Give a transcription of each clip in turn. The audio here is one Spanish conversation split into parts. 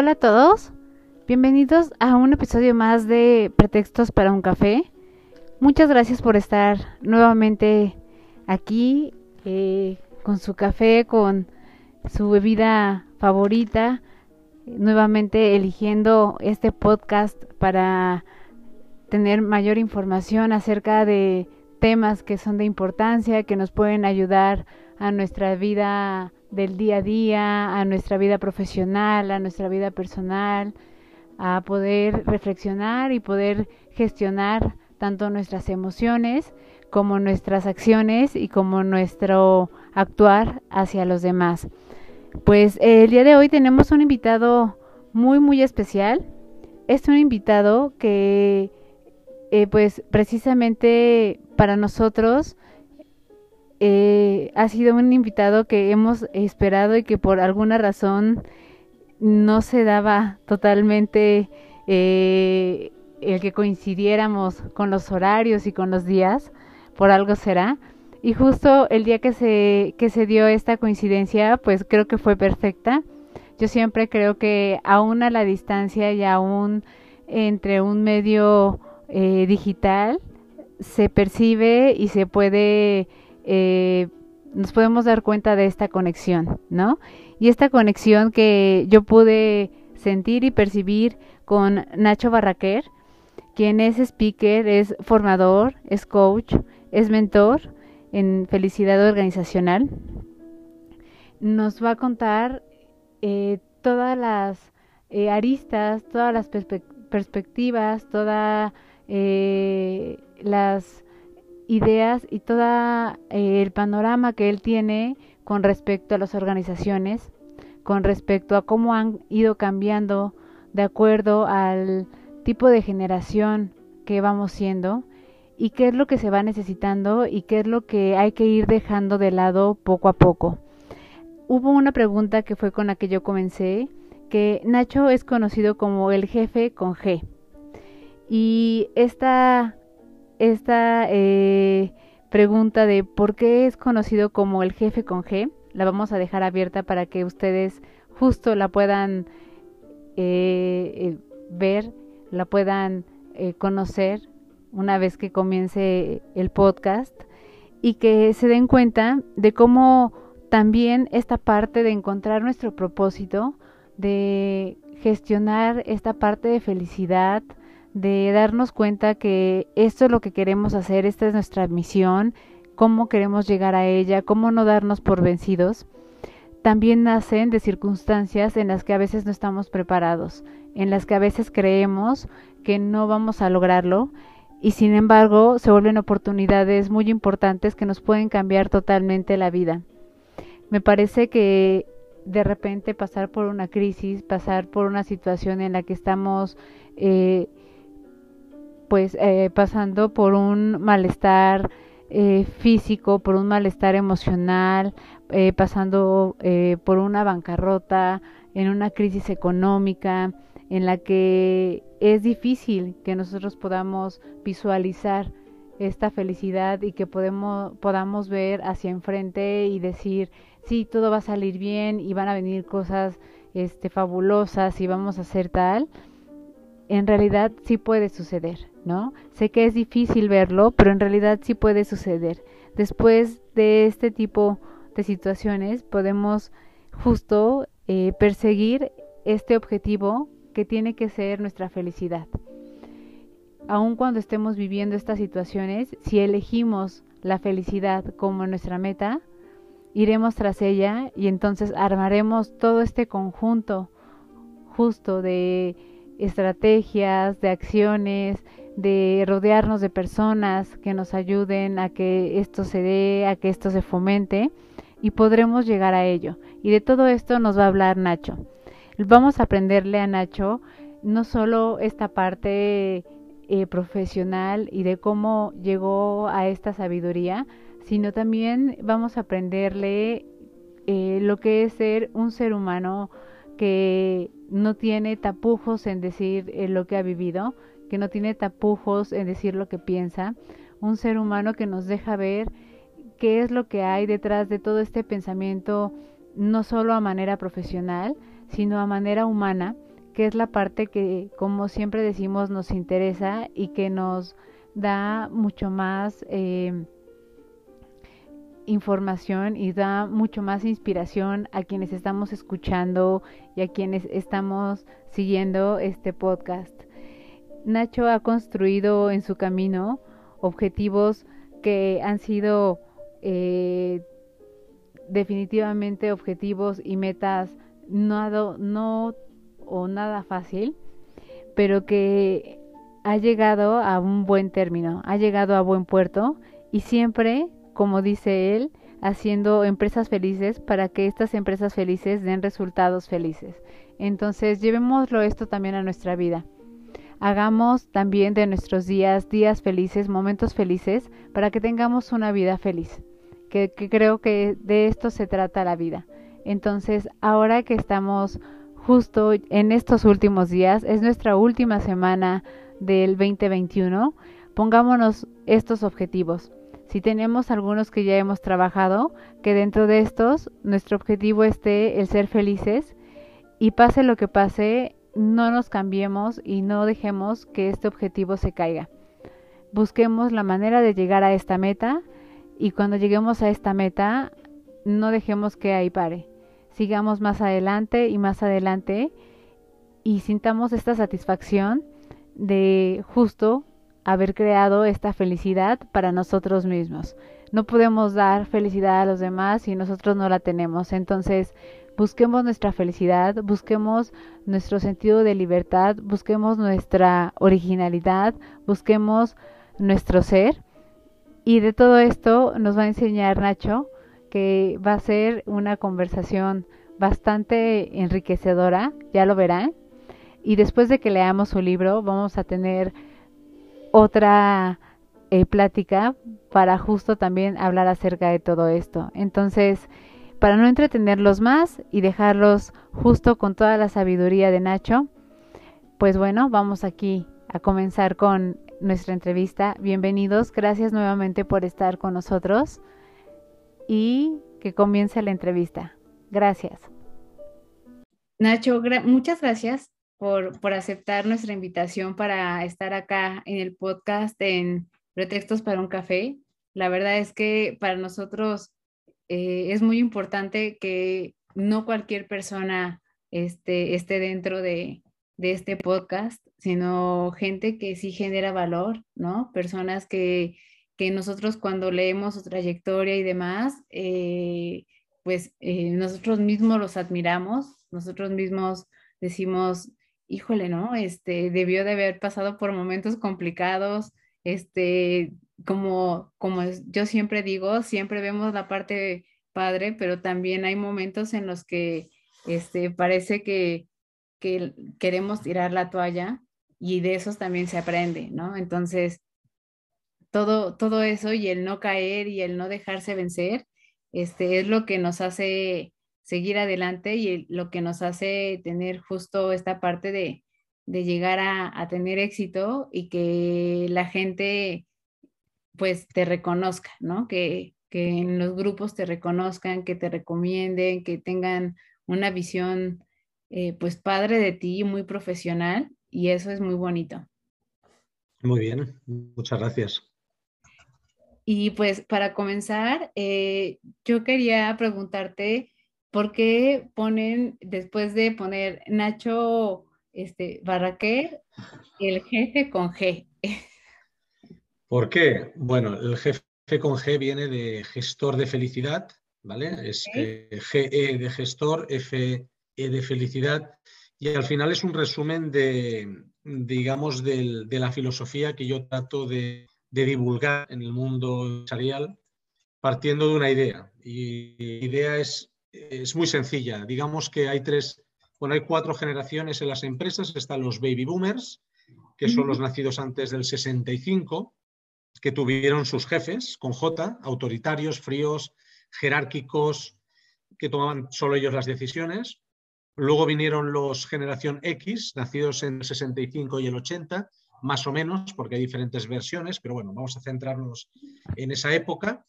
Hola a todos, bienvenidos a un episodio más de Pretextos para un café. Muchas gracias por estar nuevamente aquí eh, con su café, con su bebida favorita, nuevamente eligiendo este podcast para tener mayor información acerca de temas que son de importancia, que nos pueden ayudar a nuestra vida del día a día, a nuestra vida profesional, a nuestra vida personal, a poder reflexionar y poder gestionar tanto nuestras emociones como nuestras acciones y como nuestro actuar hacia los demás. Pues el día de hoy tenemos un invitado muy muy especial. Es un invitado que eh, pues precisamente para nosotros eh, ha sido un invitado que hemos esperado y que por alguna razón no se daba totalmente eh, el que coincidiéramos con los horarios y con los días, por algo será. Y justo el día que se, que se dio esta coincidencia, pues creo que fue perfecta. Yo siempre creo que aún a la distancia y aún entre un medio eh, digital, se percibe y se puede, eh, nos podemos dar cuenta de esta conexión, ¿no? Y esta conexión que yo pude sentir y percibir con Nacho Barraquer, quien es speaker, es formador, es coach, es mentor en felicidad organizacional. Nos va a contar eh, todas las eh, aristas, todas las perspectivas, todas las ideas y todo el panorama que él tiene con respecto a las organizaciones, con respecto a cómo han ido cambiando de acuerdo al tipo de generación que vamos siendo y qué es lo que se va necesitando y qué es lo que hay que ir dejando de lado poco a poco. Hubo una pregunta que fue con la que yo comencé, que Nacho es conocido como el jefe con G. Y esta, esta eh, pregunta de por qué es conocido como el jefe con G, la vamos a dejar abierta para que ustedes justo la puedan eh, eh, ver la puedan eh, conocer una vez que comience el podcast y que se den cuenta de cómo también esta parte de encontrar nuestro propósito, de gestionar esta parte de felicidad, de darnos cuenta que esto es lo que queremos hacer, esta es nuestra misión, cómo queremos llegar a ella, cómo no darnos por vencidos, también nacen de circunstancias en las que a veces no estamos preparados, en las que a veces creemos que no vamos a lograrlo y sin embargo se vuelven oportunidades muy importantes que nos pueden cambiar totalmente la vida. Me parece que de repente pasar por una crisis, pasar por una situación en la que estamos eh, pues eh, pasando por un malestar eh, físico, por un malestar emocional, eh, pasando eh, por una bancarrota, en una crisis económica, en la que es difícil que nosotros podamos visualizar esta felicidad y que podemos, podamos ver hacia enfrente y decir, sí, todo va a salir bien y van a venir cosas este, fabulosas y vamos a hacer tal, en realidad sí puede suceder, ¿no? Sé que es difícil verlo, pero en realidad sí puede suceder. Después de este tipo de situaciones podemos justo eh, perseguir este objetivo que tiene que ser nuestra felicidad. Aun cuando estemos viviendo estas situaciones, si elegimos la felicidad como nuestra meta, iremos tras ella y entonces armaremos todo este conjunto justo de estrategias, de acciones, de rodearnos de personas que nos ayuden a que esto se dé, a que esto se fomente y podremos llegar a ello. Y de todo esto nos va a hablar Nacho. Vamos a aprenderle a Nacho no solo esta parte eh, profesional y de cómo llegó a esta sabiduría, sino también vamos a aprenderle eh, lo que es ser un ser humano que no tiene tapujos en decir eh, lo que ha vivido, que no tiene tapujos en decir lo que piensa, un ser humano que nos deja ver qué es lo que hay detrás de todo este pensamiento, no solo a manera profesional, sino a manera humana, que es la parte que, como siempre decimos, nos interesa y que nos da mucho más eh, información y da mucho más inspiración a quienes estamos escuchando y a quienes estamos siguiendo este podcast. Nacho ha construido en su camino objetivos que han sido eh, definitivamente objetivos y metas no, no o nada fácil, pero que ha llegado a un buen término, ha llegado a buen puerto y siempre, como dice él, haciendo empresas felices para que estas empresas felices den resultados felices. Entonces, llevémoslo esto también a nuestra vida. Hagamos también de nuestros días días felices, momentos felices, para que tengamos una vida feliz. Que, creo que de esto se trata la vida. Entonces, ahora que estamos justo en estos últimos días, es nuestra última semana del 2021, pongámonos estos objetivos. Si tenemos algunos que ya hemos trabajado, que dentro de estos nuestro objetivo esté el ser felices y pase lo que pase, no nos cambiemos y no dejemos que este objetivo se caiga. Busquemos la manera de llegar a esta meta y cuando lleguemos a esta meta, no dejemos que ahí pare. Sigamos más adelante y más adelante y sintamos esta satisfacción de justo haber creado esta felicidad para nosotros mismos. No podemos dar felicidad a los demás si nosotros no la tenemos. Entonces, busquemos nuestra felicidad, busquemos nuestro sentido de libertad, busquemos nuestra originalidad, busquemos nuestro ser. Y de todo esto nos va a enseñar Nacho, que va a ser una conversación bastante enriquecedora, ya lo verán. Y después de que leamos su libro, vamos a tener otra eh, plática para justo también hablar acerca de todo esto. Entonces, para no entretenerlos más y dejarlos justo con toda la sabiduría de Nacho, pues bueno, vamos aquí a comenzar con nuestra entrevista. Bienvenidos, gracias nuevamente por estar con nosotros y que comience la entrevista. Gracias. Nacho, muchas gracias por, por, aceptar nuestra invitación para estar acá en el podcast en Pretextos para un Café. La verdad es que para nosotros eh, es muy importante que no cualquier persona esté, esté dentro de, de, este podcast, sino gente que sí genera valor, ¿no? Personas que, que nosotros cuando leemos su trayectoria y demás, eh, pues eh, nosotros mismos los admiramos, nosotros mismos decimos, híjole, ¿no? Este, debió de haber pasado por momentos complicados, este, como, como yo siempre digo, siempre vemos la parte padre, pero también hay momentos en los que este, parece que, que queremos tirar la toalla y de esos también se aprende, ¿no? Entonces, todo, todo eso y el no caer y el no dejarse vencer, este, es lo que nos hace seguir adelante y lo que nos hace tener justo esta parte de, de llegar a, a, tener éxito y que la gente pues te reconozca, ¿no? Que, que en los grupos te reconozcan, que te recomienden, que tengan una visión eh, pues padre de ti, muy profesional y eso es muy bonito. Muy bien, muchas gracias. Y pues para comenzar, eh, yo quería preguntarte por qué ponen, después de poner Nacho este, Barraquer, el jefe con G. ¿Por qué? Bueno, el jefe con G viene de gestor de felicidad, ¿vale? Es GE de gestor, FE de felicidad. Y al final es un resumen de, digamos, de, la filosofía que yo trato de, divulgar en el mundo empresarial partiendo de una idea. Y la idea es, es muy sencilla. Digamos que hay tres, bueno, hay cuatro generaciones en las empresas. Están los baby boomers, que son los nacidos antes del 65, que tuvieron sus jefes con J, autoritarios, fríos, jerárquicos, que tomaban solo ellos las decisiones. Luego vinieron los generación X, nacidos en el 65 y el 80, más o menos, porque hay diferentes versiones, pero bueno, vamos a centrarnos en esa época,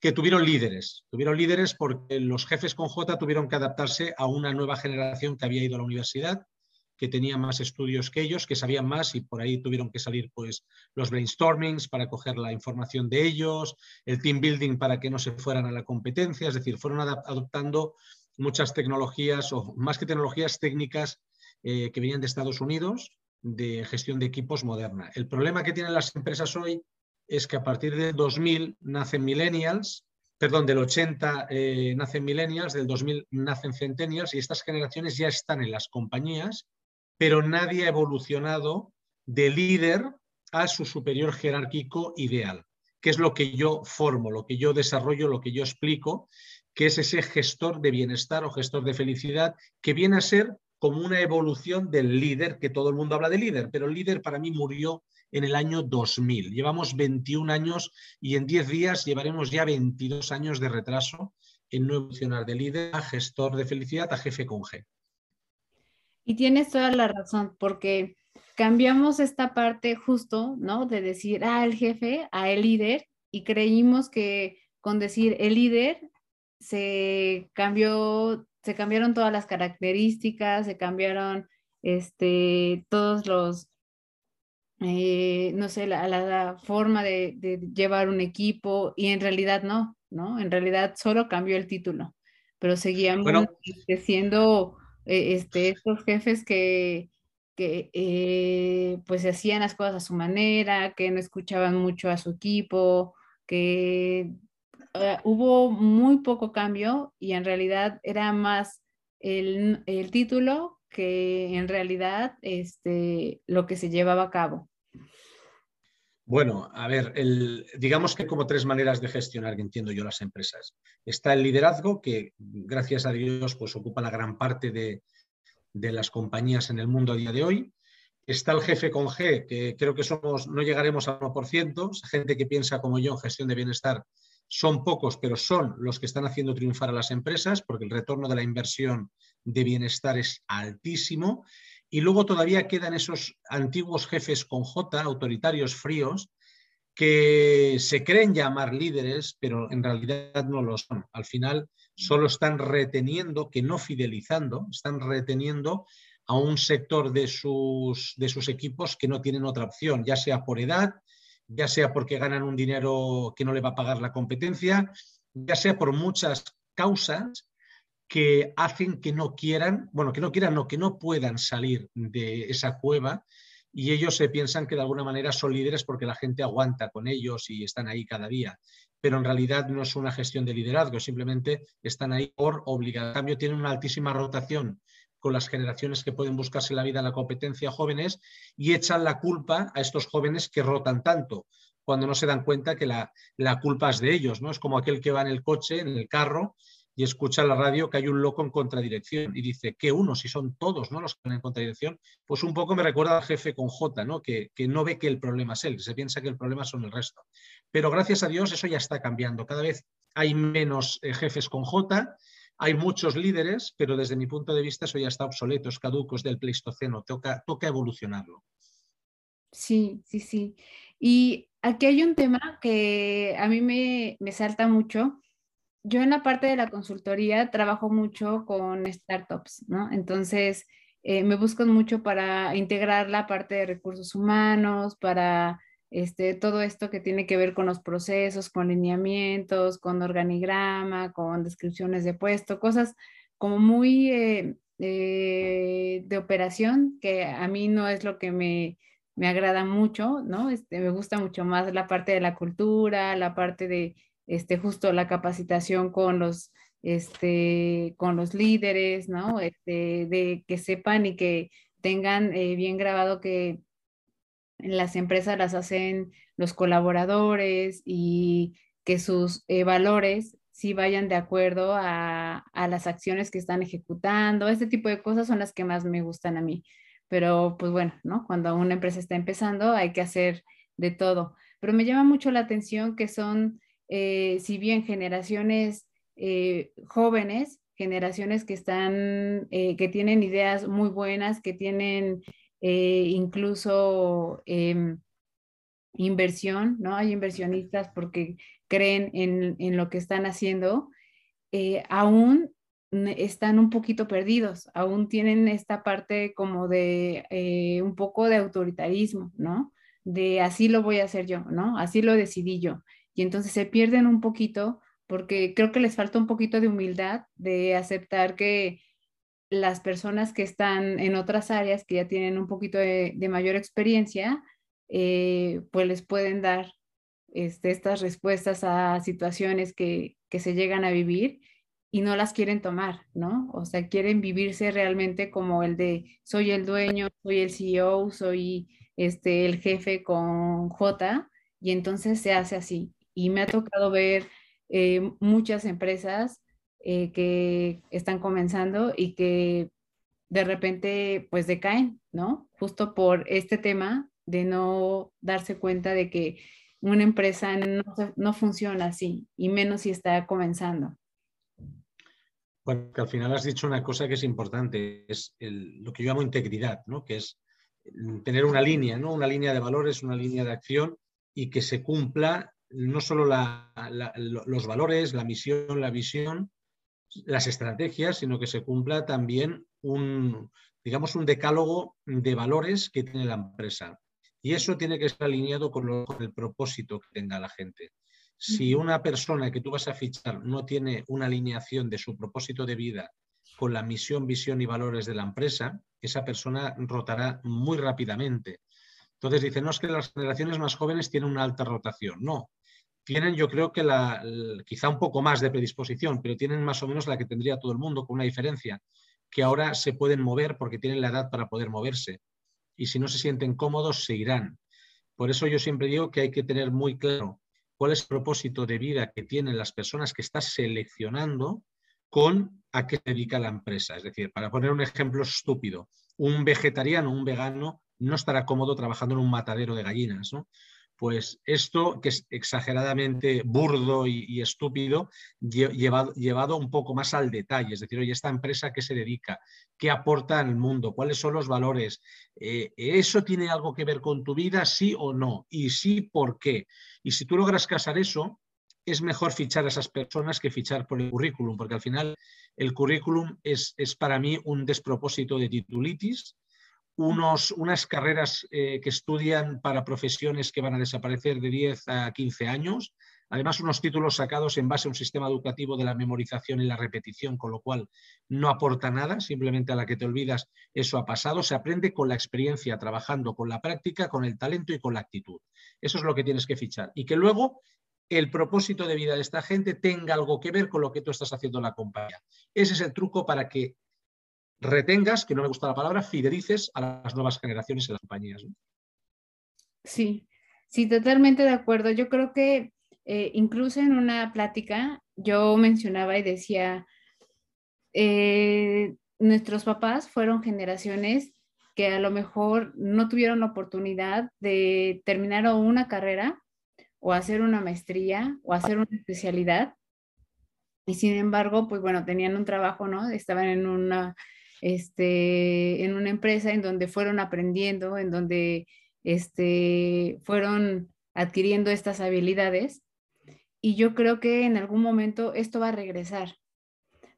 que tuvieron líderes. Tuvieron líderes porque los jefes con J tuvieron que adaptarse a una nueva generación que había ido a la universidad, que tenía más estudios que ellos, que sabían más y por ahí tuvieron que salir pues los brainstormings para coger la información de ellos, el team building para que no se fueran a la competencia, es decir, fueron adoptando muchas tecnologías o más que tecnologías técnicas eh, que venían de Estados Unidos de gestión de equipos moderna. El problema que tienen las empresas hoy es que a partir del 2000 nacen millennials, perdón, del 80 eh, nacen millennials, del 2000 nacen centennials y estas generaciones ya están en las compañías, pero nadie ha evolucionado de líder a su superior jerárquico ideal, que es lo que yo formo, lo que yo desarrollo, lo que yo explico que es ese gestor de bienestar o gestor de felicidad, que viene a ser como una evolución del líder, que todo el mundo habla de líder, pero el líder para mí murió en el año 2000. Llevamos 21 años y en 10 días llevaremos ya 22 años de retraso en no evolucionar de líder a gestor de felicidad a jefe con G. Y tienes toda la razón, porque cambiamos esta parte justo, ¿no? De decir, ah, el jefe, a el líder, y creímos que con decir el líder se cambió, se cambiaron todas las características, se cambiaron este, todos los, eh, no sé, la, forma de, llevar un equipo y en realidad no, ¿no? En realidad solo cambió el título, pero seguíamos este, siendo este, estos jefes que, que eh, pues hacían las cosas a su manera, que no escuchaban mucho a su equipo, que eh, hubo muy poco cambio y en realidad era más el, título que en realidad este, lo que se llevaba a cabo. Bueno, a ver, digamos que como tres maneras de gestionar, que entiendo yo, las empresas. Está el liderazgo, que gracias a Dios pues, ocupa la gran parte de, de las compañías en el mundo a día de hoy. Está el jefe con G, que creo que somos, no llegaremos al 1%, gente que piensa como yo en gestión de bienestar son pocos, pero son los que están haciendo triunfar a las empresas porque el retorno de la inversión de bienestar es altísimo. Y luego todavía quedan esos antiguos jefes con J, autoritarios fríos, que se creen llamar líderes, pero en realidad no lo son. Al final solo están reteniendo, que no fidelizando, están reteniendo a un sector de sus, de sus equipos que no tienen otra opción, ya sea por edad, ya sea porque ganan un dinero que no le va a pagar la competencia, ya sea por muchas causas que hacen que no quieran, bueno, que no quieran, no, que no puedan salir de esa cueva y ellos se piensan que de alguna manera son líderes porque la gente aguanta con ellos y están ahí cada día. Pero en realidad no es una gestión de liderazgo, simplemente están ahí por obligación. En cambio, tienen una altísima rotación con las generaciones que pueden buscarse la vida en la competencia jóvenes y echan la culpa a estos jóvenes que rotan tanto, cuando no se dan cuenta que la, culpa es de ellos, ¿no? Es como aquel que va en el coche, en el carro, y escucha la radio que hay un loco en contradirección y dice, ¿qué uno? Si son todos ¿no? los que van en contradirección, pues un poco me recuerda al jefe con J, ¿no? Que, que, no ve que el problema es él, se piensa que el problema son el resto. Pero gracias a Dios eso ya está cambiando. Cada vez hay menos eh, jefes con J hay muchos líderes, pero desde mi punto de vista eso ya está obsoleto, es caduco, es del Pleistoceno, toca, toca evolucionarlo. Sí, sí, sí. Y aquí hay un tema que a mí me, salta mucho. Yo en la parte de la consultoría trabajo mucho con startups, ¿no? Entonces, eh, me buscan mucho para integrar la parte de recursos humanos, para este, todo esto que tiene que ver con los procesos, con lineamientos, con organigrama, con descripciones de puesto, cosas como muy eh, eh, de operación, que a mí no es lo que me, agrada mucho, ¿no? Este, me gusta mucho más la parte de la cultura, la parte de este, justo la capacitación con los, este, con los líderes, ¿no? Este, de que sepan y que tengan eh, bien grabado que las empresas las hacen los colaboradores y que sus eh, valores sí vayan de acuerdo a, a, las acciones que están ejecutando. Este tipo de cosas son las que más me gustan a mí. Pero pues bueno, ¿no? Cuando una empresa está empezando hay que hacer de todo. Pero me llama mucho la atención que son, eh, si bien generaciones eh, jóvenes, generaciones que están, eh, que tienen ideas muy buenas, que tienen incluso em, inversión, ¿no? Hay inversionistas porque creen en, en lo que están haciendo, aún están un poquito perdidos, aún tienen esta parte como de un poco de autoritarismo, ¿no? de así lo voy a hacer yo, ¿no? Así lo decidí yo. Y entonces se pierden un poquito porque creo que les falta un poquito de humildad de aceptar que las personas que están en otras áreas, que ya tienen un poquito de, mayor experiencia, eh, pues les pueden dar este, estas respuestas a situaciones que, que se llegan a vivir y no las quieren tomar, ¿no? O sea, quieren vivirse realmente como el de soy el dueño, soy el CEO, soy este, el jefe con J, y entonces se hace así. Y me ha tocado ver eh, muchas empresas eh, que están comenzando y que de repente pues decaen, ¿no? Justo por este tema de no darse cuenta de que una empresa no, funciona así, y menos si está comenzando. Bueno, que al final has dicho una cosa que es importante, es lo que yo llamo integridad, ¿no? Que es tener una línea, ¿no? Una línea de valores, una línea de acción y que se cumpla no solo los valores, la misión, la visión, las estrategias, sino que se cumpla también un, digamos, un decálogo de valores que tiene la empresa. Y eso tiene que estar alineado con, con el propósito que tenga la gente. Si una persona que tú vas a fichar no tiene una alineación de su propósito de vida con la misión, visión y valores de la empresa, esa persona rotará muy rápidamente. Entonces dicen, no es que las generaciones más jóvenes tienen una alta rotación. No, tienen yo creo que la, quizá un poco más de predisposición, pero tienen más o menos la que tendría todo el mundo, con una diferencia, que ahora se pueden mover porque tienen la edad para poder moverse. Y si no se sienten cómodos, se irán. Por eso yo siempre digo que hay que tener muy claro cuál es el propósito de vida que tienen las personas que estás seleccionando con a qué se dedica la empresa. Es decir, para poner un ejemplo estúpido, un vegetariano, un vegano, no estará cómodo trabajando en un matadero de gallinas. ¿no? Pues esto, que es exageradamente burdo y, estúpido, llevado, un poco más al detalle. Es decir, oye, esta empresa qué se dedica, qué aporta al mundo, cuáles son los valores. Eh, ¿Eso tiene algo que ver con tu vida, sí o no? Y sí, ¿por qué? Y si tú logras casar eso, es mejor fichar a esas personas que fichar por el currículum, porque al final el currículum es, para mí un despropósito de titulitis, unos, unas carreras eh, que estudian para profesiones que van a desaparecer de 10 a 15 años, además unos títulos sacados en base a un sistema educativo de la memorización y la repetición, con lo cual no aporta nada, simplemente a la que te olvidas eso ha pasado, se aprende con la experiencia, trabajando con la práctica, con el talento y con la actitud. Eso es lo que tienes que fichar. Y que luego el propósito de vida de esta gente tenga algo que ver con lo que tú estás haciendo en la compañía. Ese es el truco para que retengas, que no me gusta la palabra, fidelices a las nuevas generaciones en las compañías. Sí, sí, totalmente de acuerdo. Yo creo que eh, incluso en una plática yo mencionaba y decía, eh, nuestros papás fueron generaciones que a lo mejor no tuvieron la oportunidad de terminar una carrera o hacer una maestría o hacer una especialidad. Y sin embargo, pues bueno, tenían un trabajo, ¿no? Estaban en una, este, en una empresa en donde fueron aprendiendo, en donde este, fueron adquiriendo estas habilidades. Y yo creo que en algún momento esto va a regresar,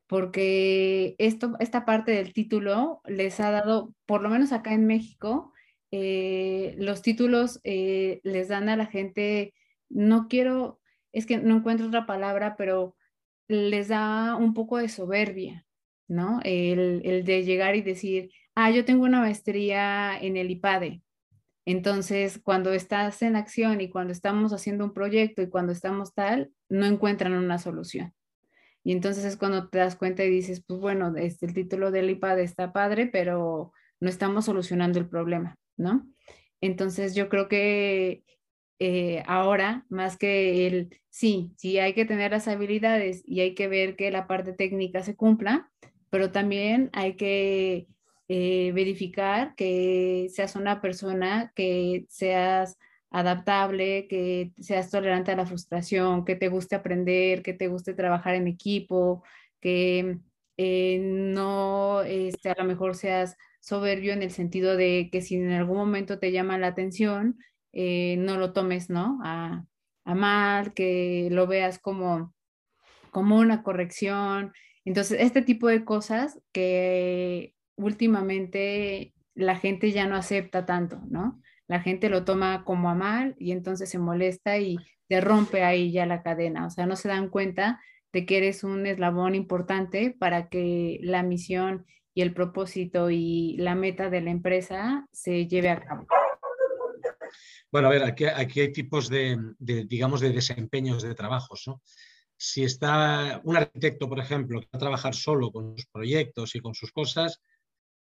porque esto, esta parte del título les ha dado, por lo menos acá en México, eh, los títulos eh, les dan a la gente no quiero, es que no encuentro otra palabra, pero les da un poco de soberbia, ¿no? El, de llegar y decir, ah, yo tengo una maestría en el IPADE. Entonces, cuando estás en acción y cuando estamos haciendo un proyecto y cuando estamos tal, no encuentran una solución. Y entonces es cuando te das cuenta y dices, pues bueno, este, el título del IPADE está padre, pero no estamos solucionando el problema, ¿no? Entonces yo creo que eh, ahora, más que el, sí, sí hay que tener las habilidades y hay que ver que la parte técnica se cumpla, pero también hay que eh, verificar que seas una persona que seas adaptable, que seas tolerante a la frustración, que te guste aprender, que te guste trabajar en equipo, que eh, no este, a lo mejor seas soberbio en el sentido de que si en algún momento te llama la atención, eh, no lo tomes, ¿no? A, mal, que lo veas como, como una corrección. Entonces, este tipo de cosas que últimamente la gente ya no acepta tanto, ¿no? La gente lo toma como a mal y entonces se molesta y te rompe ahí ya la cadena. O sea, no se dan cuenta de que eres un eslabón importante para que la misión y el propósito y la meta de la empresa se lleve a cabo. Bueno, a ver, aquí, aquí hay tipos de, digamos, de desempeños de trabajos, ¿no? Si está un arquitecto, por ejemplo, que va a trabajar solo con sus proyectos y con sus cosas,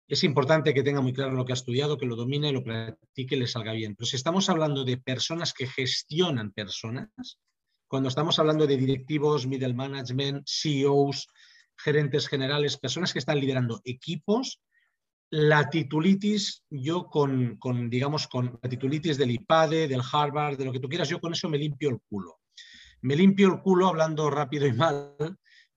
es importante que tenga muy claro lo que ha estudiado, que lo domine, lo practique y le salga bien. Pero si estamos hablando de personas que gestionan personas, cuando estamos hablando de directivos, middle management, CEOs, gerentes generales, personas que están liderando equipos, la titulitis, yo con, con, digamos, con la titulitis del IPADE, del Harvard, de lo que tú quieras, yo con eso me limpio el culo. Me limpio el culo hablando rápido y mal,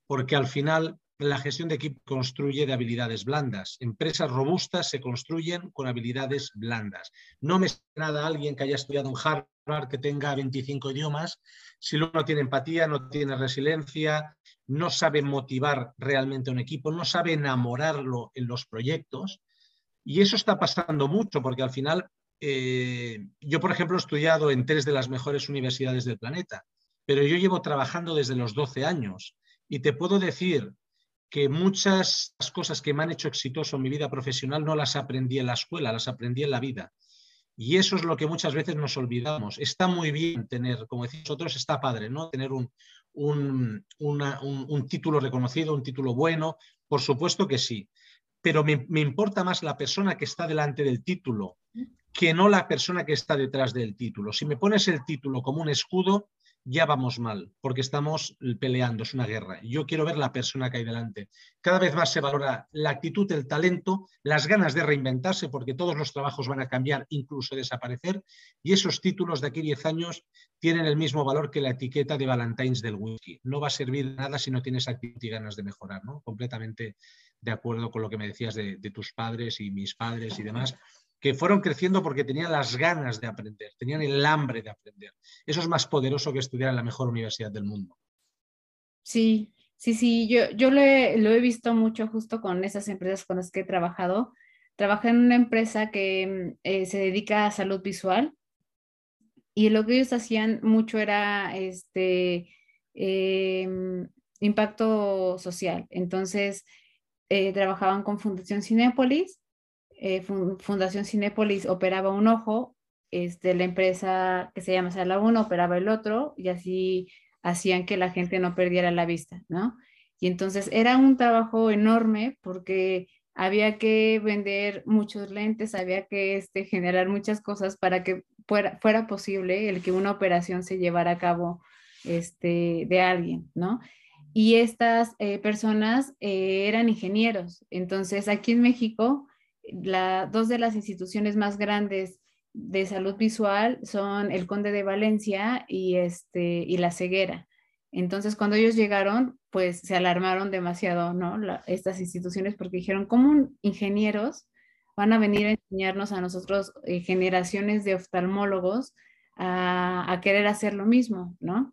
porque al final la gestión de equipo construye de habilidades blandas. Empresas robustas se construyen con habilidades blandas. No me nada alguien que haya estudiado en Harvard, que tenga 25 idiomas, si luego no tiene empatía, no tiene resiliencia, no sabe motivar realmente a un equipo, no sabe enamorarlo en los proyectos. Y eso está pasando mucho porque al final, eh, yo por ejemplo he estudiado en tres de las mejores universidades del planeta, pero yo llevo trabajando desde los 12 años y te puedo decir que muchas cosas que me han hecho exitoso en mi vida profesional no las aprendí en la escuela, las aprendí en la vida. Y eso es lo que muchas veces nos olvidamos. Está muy bien tener, como decís vosotros, está padre, ¿no? Tener un, un, un, título reconocido, un título bueno, por supuesto que sí. Pero me, me importa más la persona que está delante del título que no la persona que está detrás del título. Si me pones el título como un escudo, ya vamos mal, porque estamos peleando, es una guerra. Yo quiero ver la persona que hay delante. Cada vez más se valora la actitud, el talento, las ganas de reinventarse, porque todos los trabajos van a cambiar, incluso desaparecer, y esos títulos de aquí 10 años tienen el mismo valor que la etiqueta de Valentine's del whisky. No va a servir nada si no tienes actitud y ganas de mejorar, ¿no? Completamente de acuerdo con lo que me decías de, de tus padres y mis padres y demás que fueron creciendo porque tenían las ganas de aprender, tenían el hambre de aprender. Eso es más poderoso que estudiar en la mejor universidad del mundo. Sí, sí, sí, yo, yo lo, he, visto mucho justo con esas empresas con las que he trabajado. Trabajé en una empresa que eh, se dedica a salud visual y lo que ellos hacían mucho era este em, impacto social. Entonces, eh, trabajaban con Fundación Cinépolis eh, Fundación Cinépolis operaba un ojo, este, la empresa que se llama Sala 1 operaba el otro y así hacían que la gente no perdiera la vista, ¿no? Y entonces era un trabajo enorme porque había que vender muchos lentes, había que este, generar muchas cosas para que fuera, fuera posible el que una operación se llevara a cabo este, de alguien, ¿no? Y estas eh, personas eh, eran ingenieros. Entonces, aquí en México, dos de las instituciones más grandes de salud visual son el Conde de Valencia y, este, y la ceguera. Entonces, cuando ellos llegaron, pues se alarmaron demasiado, ¿no? estas instituciones porque dijeron, ¿cómo ingenieros van a venir a enseñarnos a nosotros eh, generaciones de oftalmólogos a, a, querer hacer lo mismo, ¿no?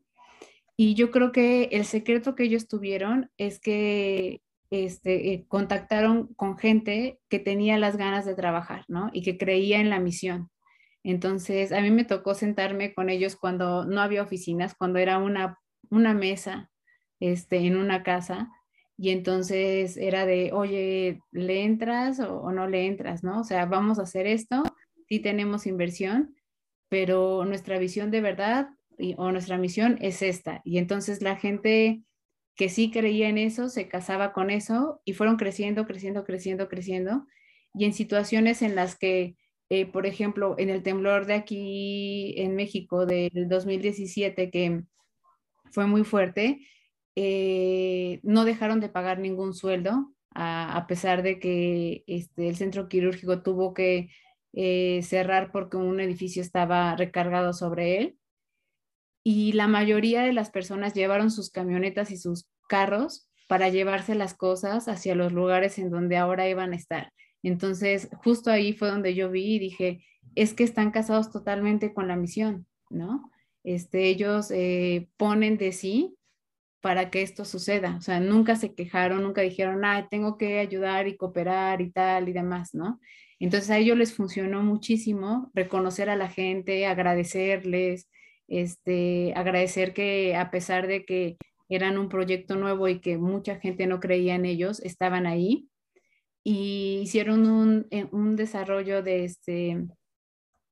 Y yo creo que el secreto que ellos tuvieron es que este, eh, contactaron con gente que tenía las ganas de trabajar, ¿no? Y que creía en la misión. Entonces, a mí me tocó sentarme con ellos cuando no había oficinas, cuando era una, una mesa este, en una casa. Y entonces era de, oye, ¿le entras o, no le entras, no? O sea, vamos a hacer esto, sí tenemos inversión, pero nuestra visión de verdad o nuestra misión es esta. Y entonces la gente que sí creía en eso, se casaba con eso y fueron creciendo, creciendo, creciendo, creciendo. Y en situaciones en las que eh, por ejemplo, en el temblor de aquí en México del 2017, que fue muy fuerte, eh, no dejaron de pagar ningún sueldo, a, pesar de que este, el centro quirúrgico tuvo que eh, cerrar porque un edificio estaba recargado sobre él. Y la mayoría de las personas llevaron sus camionetas y sus carros para llevarse las cosas hacia los lugares en donde ahora iban a estar. Entonces, justo ahí fue donde yo vi y dije, es que están casados totalmente con la misión, ¿no? Este, ellos eh, ponen de sí para que esto suceda. O sea, nunca se quejaron, nunca dijeron, ah, tengo que ayudar y cooperar y tal y demás, ¿no? Entonces a ellos les funcionó muchísimo reconocer a la gente, agradecerles, este, agradecer que a pesar de que eran un proyecto nuevo y que mucha gente no creía en ellos, estaban ahí y hicieron un, eh, un desarrollo de, este,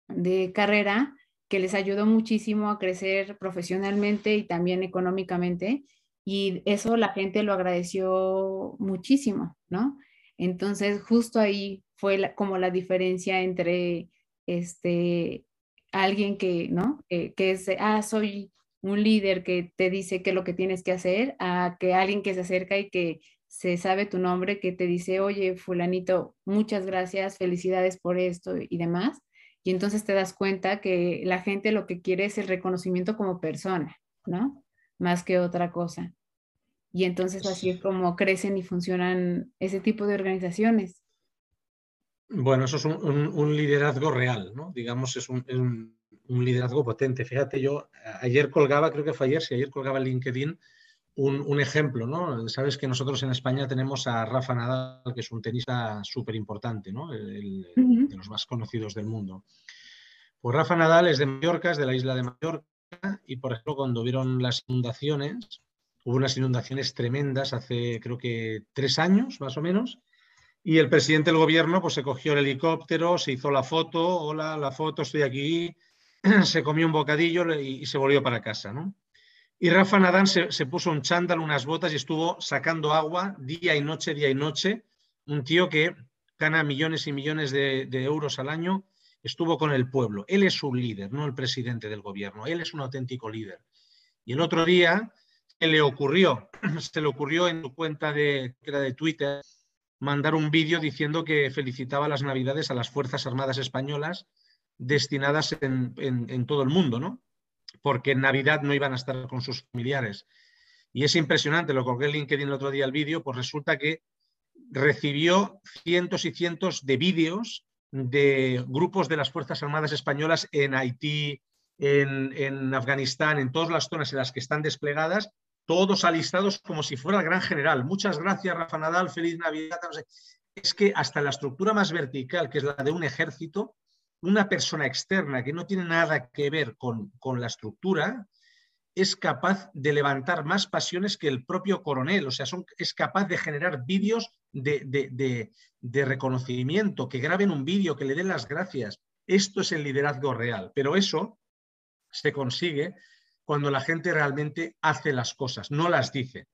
de carrera que les ayudó muchísimo a crecer profesionalmente y también económicamente y eso la gente lo agradeció muchísimo, ¿no? Entonces, justo ahí fue como la diferencia entre este, alguien que, ¿no? que es, ah, soy un líder que te dice qué es lo que tienes que hacer, a que alguien que se acerca y que se sabe tu nombre, que te dice, oye, fulanito, muchas gracias, felicidades por esto y demás. Y entonces te das cuenta que la gente lo que quiere es el reconocimiento como persona, ¿no? más que otra cosa. Y entonces así es como crecen y funcionan ese tipo de organizaciones. Bueno, eso es un, liderazgo real, ¿no? Digamos, es un, un, liderazgo potente. Fíjate, yo ayer colgaba, creo que fue ayer, si ayer colgaba en LinkedIn un, ejemplo, ¿no? Sabes que nosotros en España tenemos a Rafa Nadal, que es un tenista súper importante, ¿no? El, De los más conocidos del mundo. Pues Rafa Nadal es de Mallorca, es de la isla de Mallorca, y por ejemplo, cuando vieron las inundaciones, hubo unas inundaciones tremendas hace creo que tres años más o menos, y el presidente del gobierno pues se cogió el helicóptero, se hizo la foto, hola, la foto, estoy aquí, se comió un bocadillo y, se volvió para casa, ¿no? Y Rafa Nadal se, puso un chándal, unas botas y estuvo sacando agua día y noche, día y noche. Un tío que gana millones y millones de euros al año estuvo con el pueblo. Él es un líder, no el presidente del gobierno. Él es un auténtico líder. Y el otro día se le ocurrió, se le ocurrió en su cuenta de, de Twitter mandar un vídeo diciendo que felicitaba las Navidades a las Fuerzas Armadas Españolas destinadas en, todo el mundo, ¿no? Porque en Navidad no iban a estar con sus familiares. Y es impresionante, lo colgué en LinkedIn el otro día el vídeo, pues resulta que recibió cientos y cientos de vídeos de grupos de las Fuerzas Armadas Españolas en Haití, en, Afganistán, en todas las zonas en las que están desplegadas, todos alistados como si fuera el gran general. Muchas gracias, Rafa Nadal, feliz Navidad. Es que hasta la estructura más vertical, que es la de un ejército, una persona externa que no tiene nada que ver con, con la estructura, es capaz de levantar más pasiones que el propio coronel, o sea, es capaz de generar vídeos de, reconocimiento, que graben un vídeo, que le den las gracias. Esto es el liderazgo real, pero eso se consigue cuando la gente realmente hace las cosas, no las dice,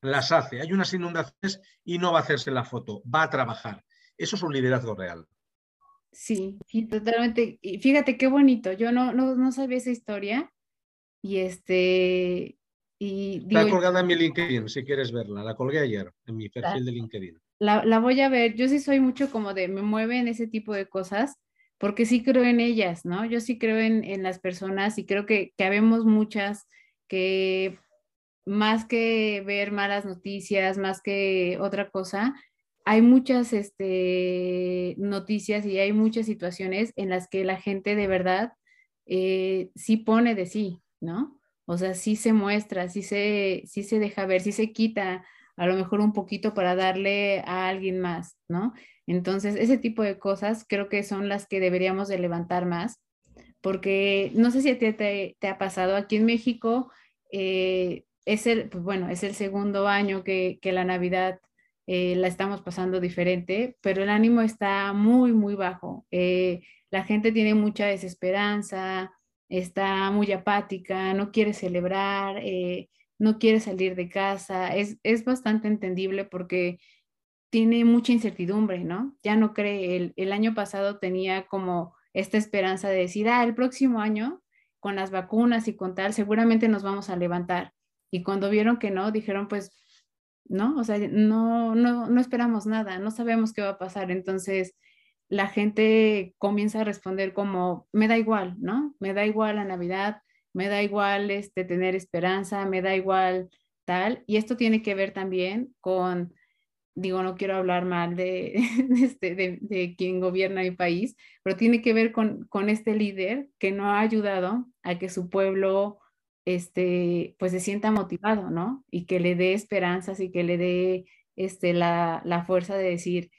las hace. Hay unas inundaciones y no va a hacerse la foto, va a trabajar. Eso es un liderazgo real. Sí, totalmente. Y fíjate qué bonito. Yo no, no sabía esa historia y este, y Está colgada en mi LinkedIn, si quieres verla. La colgué ayer en mi perfil de LinkedIn. La, la, voy a ver. Yo sí soy mucho como de, me mueven ese tipo de cosas, porque sí creo en ellas, ¿no? Yo sí creo en, en las personas y creo que, que habemos muchas que más que ver malas noticias, más que otra cosa, hay muchas este, noticias y hay muchas situaciones en las que la gente de verdad eh, sí pone de sí, ¿no? O sea, sí se muestra, sí se, sí se deja ver, sí se quita a lo mejor un poquito para darle a alguien más, ¿no? Entonces, ese tipo de cosas creo que son las que deberíamos de levantar más, porque no sé si a ti te, ha pasado, aquí en México eh, es el, pues bueno, es el segundo año que, la Navidad eh, la estamos pasando diferente, pero el ánimo está muy, muy bajo. Eh, la gente tiene mucha desesperanza, está muy apática, no quiere celebrar, eh, no quiere salir de casa. Es, bastante entendible porque tiene mucha incertidumbre, ¿no? Ya no cree, el, el año pasado tenía como esta esperanza de decir, ah, el próximo año con las vacunas y con tal, seguramente nos vamos a levantar. Y cuando vieron que no, dijeron, pues, no, o sea, no, no, no esperamos nada, no sabemos qué va a pasar. Entonces, la gente comienza a responder como, me da igual, ¿no? Me da igual la Navidad, me da igual este, tener esperanza, me da igual tal. Y esto tiene que ver también con, digo, no quiero hablar mal de, este, de, de, quien gobierna mi país, pero tiene que ver con, con este líder que no ha ayudado a que su pueblo este, pues se sienta motivado, ¿no? Y que le dé esperanzas y que le dé este, la, la fuerza de decir,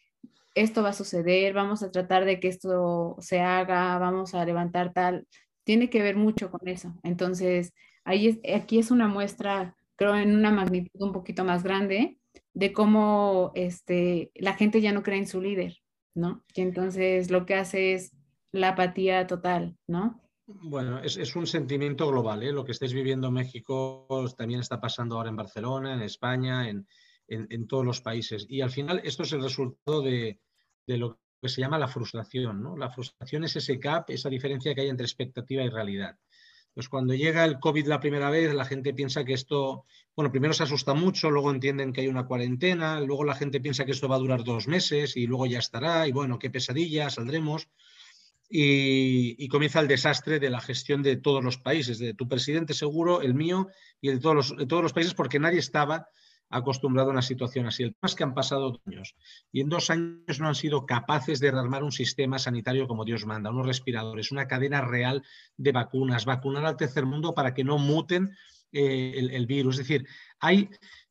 esto va a suceder, vamos a tratar de que esto se haga, vamos a levantar tal, tiene que ver mucho con eso. Entonces, ahí aquí es una muestra, creo, en una magnitud un poquito más grande de cómo este, la gente ya no cree en su líder, ¿no? Que entonces lo que hace es la apatía total, ¿no? Bueno, es, es un sentimiento global, ¿eh? Lo que estáis viviendo en México también está pasando ahora en Barcelona, en España, en, en, en todos los países. Y al final esto es el resultado de, de lo que se llama la frustración. ¿no? La frustración es ese gap, esa diferencia que hay entre expectativa y realidad. Pues cuando llega el COVID la primera vez, la gente piensa que esto, bueno, primero se asusta mucho, luego entienden que hay una cuarentena, luego la gente piensa que esto va a durar dos meses y luego ya estará, y bueno, qué pesadilla, saldremos. Y, y, comienza el desastre de la gestión de todos los países, de tu presidente seguro, el mío y de todos los, de todos los países, porque nadie estaba acostumbrado a una situación así. El tema es que han pasado años y en dos años no han sido capaces de rearmar un sistema sanitario como Dios manda, unos respiradores, una cadena real de vacunas, vacunar al tercer mundo para que no muten eh, el, el, virus. Es decir, hay...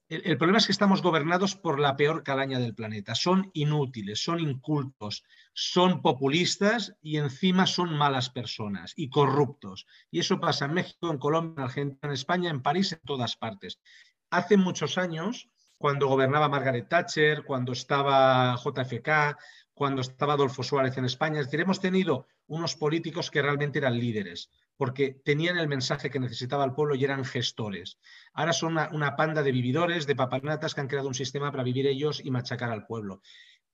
El, el problema es que estamos gobernados por la peor calaña del planeta. Son inútiles, son incultos, son populistas y encima son malas personas y corruptos. Y eso pasa en México, en Colombia, en Argentina, en España, en París, en todas partes hace muchos años, cuando gobernaba Margaret Thatcher, cuando estaba JFK, cuando estaba Adolfo Suárez en España. Es decir, hemos tenido unos políticos que realmente eran líderes, porque tenían el mensaje que necesitaba el pueblo y eran gestores. Ahora son una, panda de vividores, de papanatas que han creado un sistema para vivir ellos y machacar al pueblo.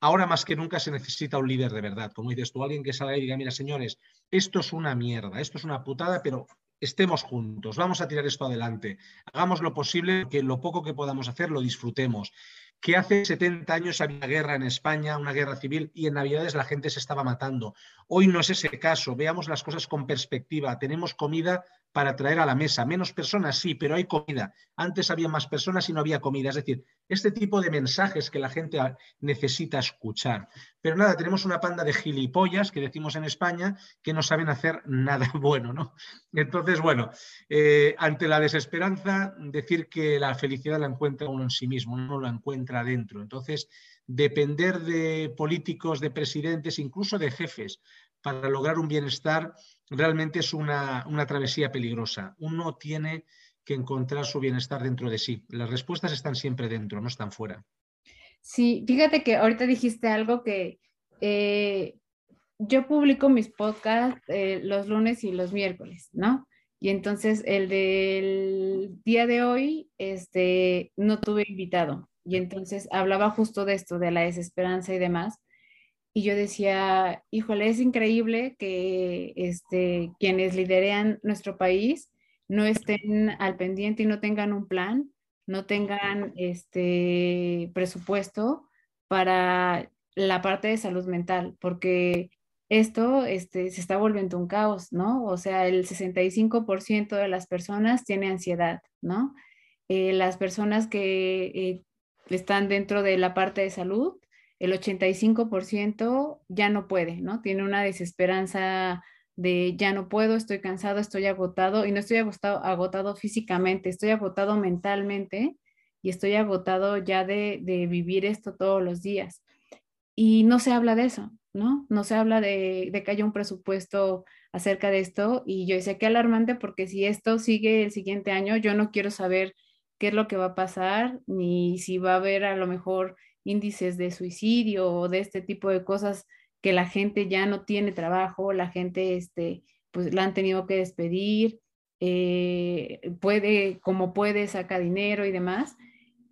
Ahora más que nunca se necesita un líder de verdad. Como dices tú, alguien que salga y diga, mira, señores, esto es una mierda, esto es una putada, pero estemos juntos, vamos a tirar esto adelante, hagamos lo posible, que lo poco que podamos hacer lo disfrutemos. Que hace 70 años había guerra en España, una guerra civil, y en Navidades la gente se estaba matando. Hoy no es ese caso, veamos las cosas con perspectiva, tenemos comida para traer a la mesa. Menos personas, sí, pero hay comida. Antes había más personas y no había comida. Es decir, este tipo de mensajes que la gente necesita escuchar. Pero nada, tenemos una panda de gilipollas que decimos en España que no saben hacer nada bueno, ¿no? Entonces, bueno, eh, ante la desesperanza, decir que la felicidad la encuentra uno en sí mismo, no la encuentra dentro. Entonces, depender de políticos, de presidentes, incluso de jefes, para lograr un bienestar realmente es una, una, travesía peligrosa. Uno tiene que encontrar su bienestar dentro de sí. Las respuestas están siempre dentro, no están fuera. Sí, fíjate que ahorita dijiste algo que eh, yo publico mis podcasts eh, los lunes y los miércoles, ¿no? Y entonces el del día de hoy, este, no tuve invitado. Y entonces hablaba justo de esto, de la desesperanza y demás y yo decía, híjole, es increíble que este, quienes liderean nuestro país no estén al pendiente y no tengan un plan, no tengan este presupuesto para la parte de salud mental, porque esto este, se está volviendo un caos, ¿no? O sea, el 65% de las personas tiene ansiedad, ¿no? Eh, las personas que eh, están dentro de la parte de salud el 85% ya no puede, ¿no? Tiene una desesperanza de ya no puedo, estoy cansado, estoy agotado y no estoy agotado, agotado físicamente, estoy agotado mentalmente y estoy agotado ya de, de, vivir esto todos los días. Y no se habla de eso, ¿no? No se habla de, de que haya un presupuesto acerca de esto y yo decía que alarmante porque si esto sigue el siguiente año, yo no quiero saber qué es lo que va a pasar, ni si va a haber a lo mejor índices de suicidio o de este tipo de cosas que la gente ya no tiene trabajo, la gente este, pues la han tenido que despedir, eh, puede, como puede, saca dinero y demás.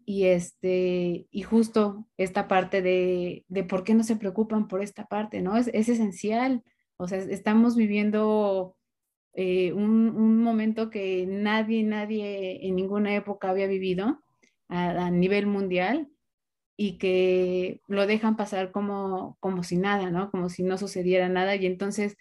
y este, y justo esta parte de, de por qué no se preocupan por esta parte, ¿no? Es, es esencial. O sea, estamos viviendo eh, un, un, momento que nadie, nadie en ninguna época había vivido a, a, nivel mundial y que lo dejan pasar como, como si nada, ¿no? Como si no sucediera nada. Y entonces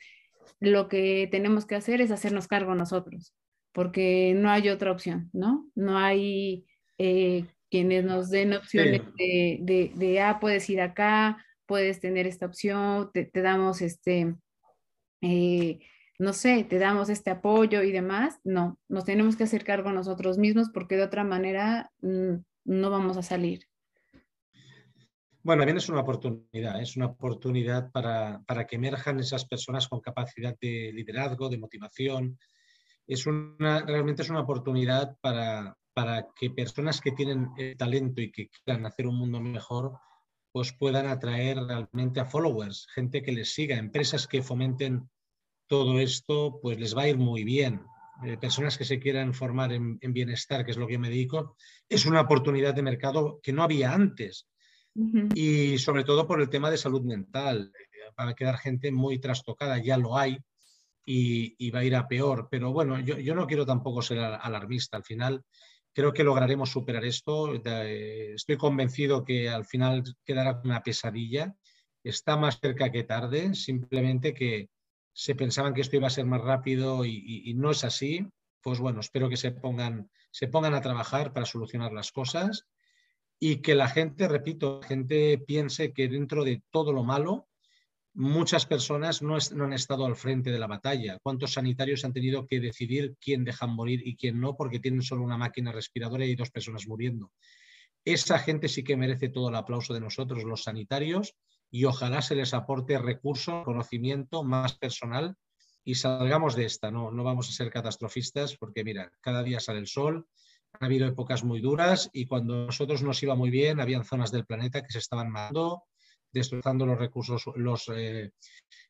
lo que tenemos que hacer es hacernos cargo nosotros, porque no hay otra opción, ¿no? No hay eh, quienes nos den opciones sí. de, de, de, ah, puedes ir acá, puedes tener esta opción, te, te damos este, eh, no sé, te damos este apoyo y demás. No, nos tenemos que hacer cargo nosotros mismos porque de otra manera mmm, no vamos a salir. Bueno, también es una oportunidad, es una oportunidad para, para, que emerjan esas personas con capacidad de liderazgo, de motivación. Es una, realmente es una oportunidad para, para que personas que tienen el talento y que quieran hacer un mundo mejor, pues puedan atraer realmente a followers, gente que les siga, empresas que fomenten todo esto, pues les va a ir muy bien. Eh, personas que se quieran formar en, en, bienestar, que es lo que me dedico, es una oportunidad de mercado que no había antes. Y sobre todo por el tema de salud mental. Va a quedar gente muy trastocada, ya lo hay, y, va a ir a peor. Pero bueno, yo, no quiero tampoco ser alarmista. Al final, creo que lograremos superar esto. Estoy convencido que al final quedará una pesadilla. Está más cerca que tarde, simplemente que se pensaban que esto iba a ser más rápido y, y, y, no es así, pues bueno, espero que se pongan, se pongan a trabajar para solucionar las cosas y que la gente, repito, la gente piense que dentro de todo lo malo, muchas personas no, es, no, han estado al frente de la batalla. ¿Cuántos sanitarios han tenido que decidir quién dejan morir y quién no porque tienen solo una máquina respiradora y dos personas muriendo? Esa gente sí que merece todo el aplauso de nosotros, los sanitarios, y ojalá se les aporte recursos, conocimiento más personal y salgamos de esta. No, no vamos a ser catastrofistas porque, mira, cada día sale el sol, ha habido épocas muy duras y cuando nosotros nos iba muy bien, habían zonas del planeta que se estaban matando, destrozando los recursos, los, eh,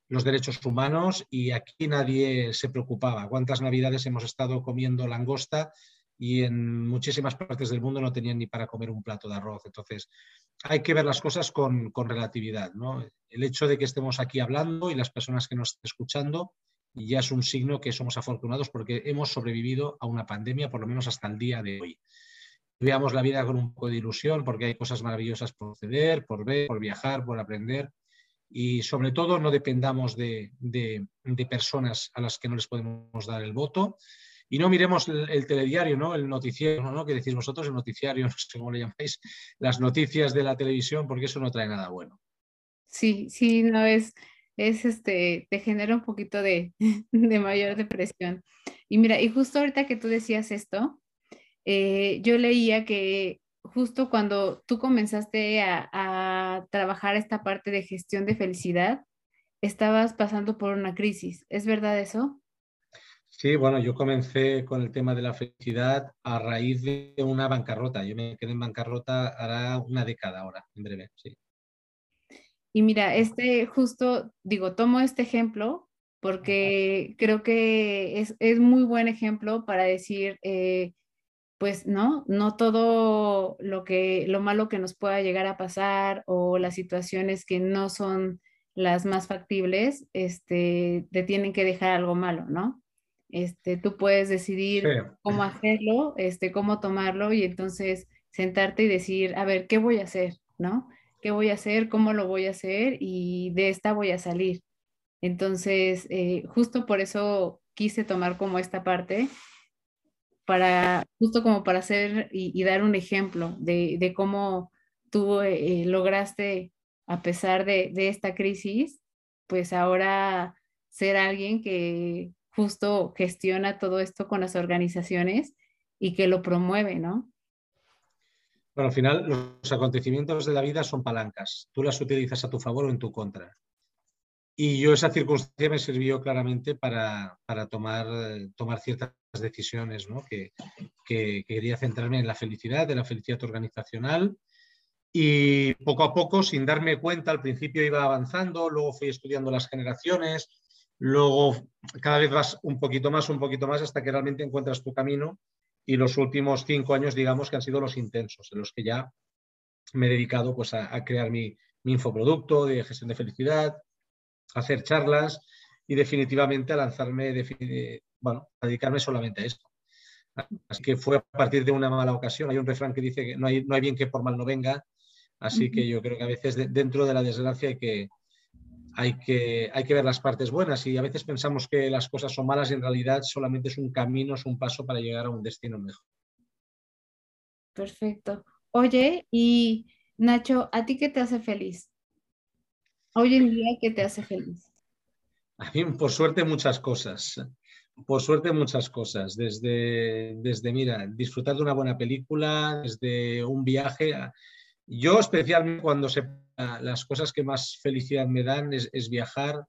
los derechos humanos y aquí nadie se preocupaba. ¿Cuántas navidades hemos estado comiendo langosta? y en muchísimas partes del mundo no tenían ni para comer un plato de arroz. Entonces, hay que ver las cosas con, con relatividad. ¿no? El hecho de que estemos aquí hablando y las personas que nos estén escuchando ya es un signo que somos afortunados porque hemos sobrevivido a una pandemia, por lo menos hasta el día de hoy. Veamos la vida con un poco de ilusión porque hay cosas maravillosas por ceder, por ver, por viajar, por aprender y sobre todo no dependamos de, de, personas a las que no les podemos dar el voto, y no miremos el, el, telediario, ¿no? el noticiero, ¿no? que decís vosotros, el noticiario, no sé cómo le llamáis, las noticias de la televisión, porque eso no trae nada bueno. Sí, sí, no es, es este, te genera un poquito de, de mayor depresión. Y mira, y justo ahorita que tú decías esto, eh, yo leía que justo cuando tú comenzaste a, a trabajar esta parte de gestión de felicidad, estabas pasando por una crisis. ¿Es verdad eso? Sí, bueno, yo comencé con el tema de la felicidad a raíz de una bancarrota. Yo me quedé en bancarrota hará una década ahora, en breve, sí. Y mira, este justo, digo, tomo este ejemplo porque creo que es, es muy buen ejemplo para decir, eh, pues no, no todo lo que, lo malo que nos pueda llegar a pasar o las situaciones que no son las más factibles, este, te tienen que dejar algo malo, ¿no? Este, tú puedes decidir sí. cómo hacerlo, este, cómo tomarlo y entonces sentarte y decir, a ver, ¿qué voy a hacer? ¿No? ¿Qué voy a hacer? ¿Cómo lo voy a hacer? Y de esta voy a salir. Entonces, eh, justo por eso quise tomar como esta parte, para, justo como para hacer y, dar un ejemplo de, de cómo tú eh, lograste, a pesar de, de esta crisis, pues ahora ser alguien que justo gestiona todo esto con las organizaciones y que lo promueve, ¿no? Bueno, al final los acontecimientos de la vida son palancas. Tú las utilizas a tu favor o en tu contra. Y yo esa circunstancia me sirvió claramente para, para tomar, tomar ciertas decisiones, ¿no? que, que, que, quería centrarme en la felicidad, en la felicidad organizacional. Y poco a poco, sin darme cuenta, al principio iba avanzando, luego fui estudiando las generaciones, Luego cada vez vas un poquito más, un poquito más, hasta que realmente encuentras tu camino y los últimos cinco años, digamos, que han sido los intensos, en los que ya me he dedicado pues, a, crear mi, infoproducto de gestión de felicidad, a hacer charlas y definitivamente a lanzarme, bueno, a dedicarme solamente a esto. Así que fue a partir de una mala ocasión. Hay un refrán que dice que no hay, no hay bien que por mal no venga. Así que yo creo que a veces dentro de la desgracia hay que, hay que, hay que ver las partes buenas y a veces pensamos que las cosas son malas y en realidad solamente es un camino, es un paso para llegar a un destino mejor. Perfecto. Oye, y Nacho, ¿a ti qué te hace feliz? Hoy en día, ¿qué te hace feliz? A mí, por suerte, muchas cosas. Por suerte, muchas cosas. Desde, desde mira, disfrutar de una buena película, desde un viaje. Yo, especialmente cuando se, las cosas que más felicidad me dan es, es viajar,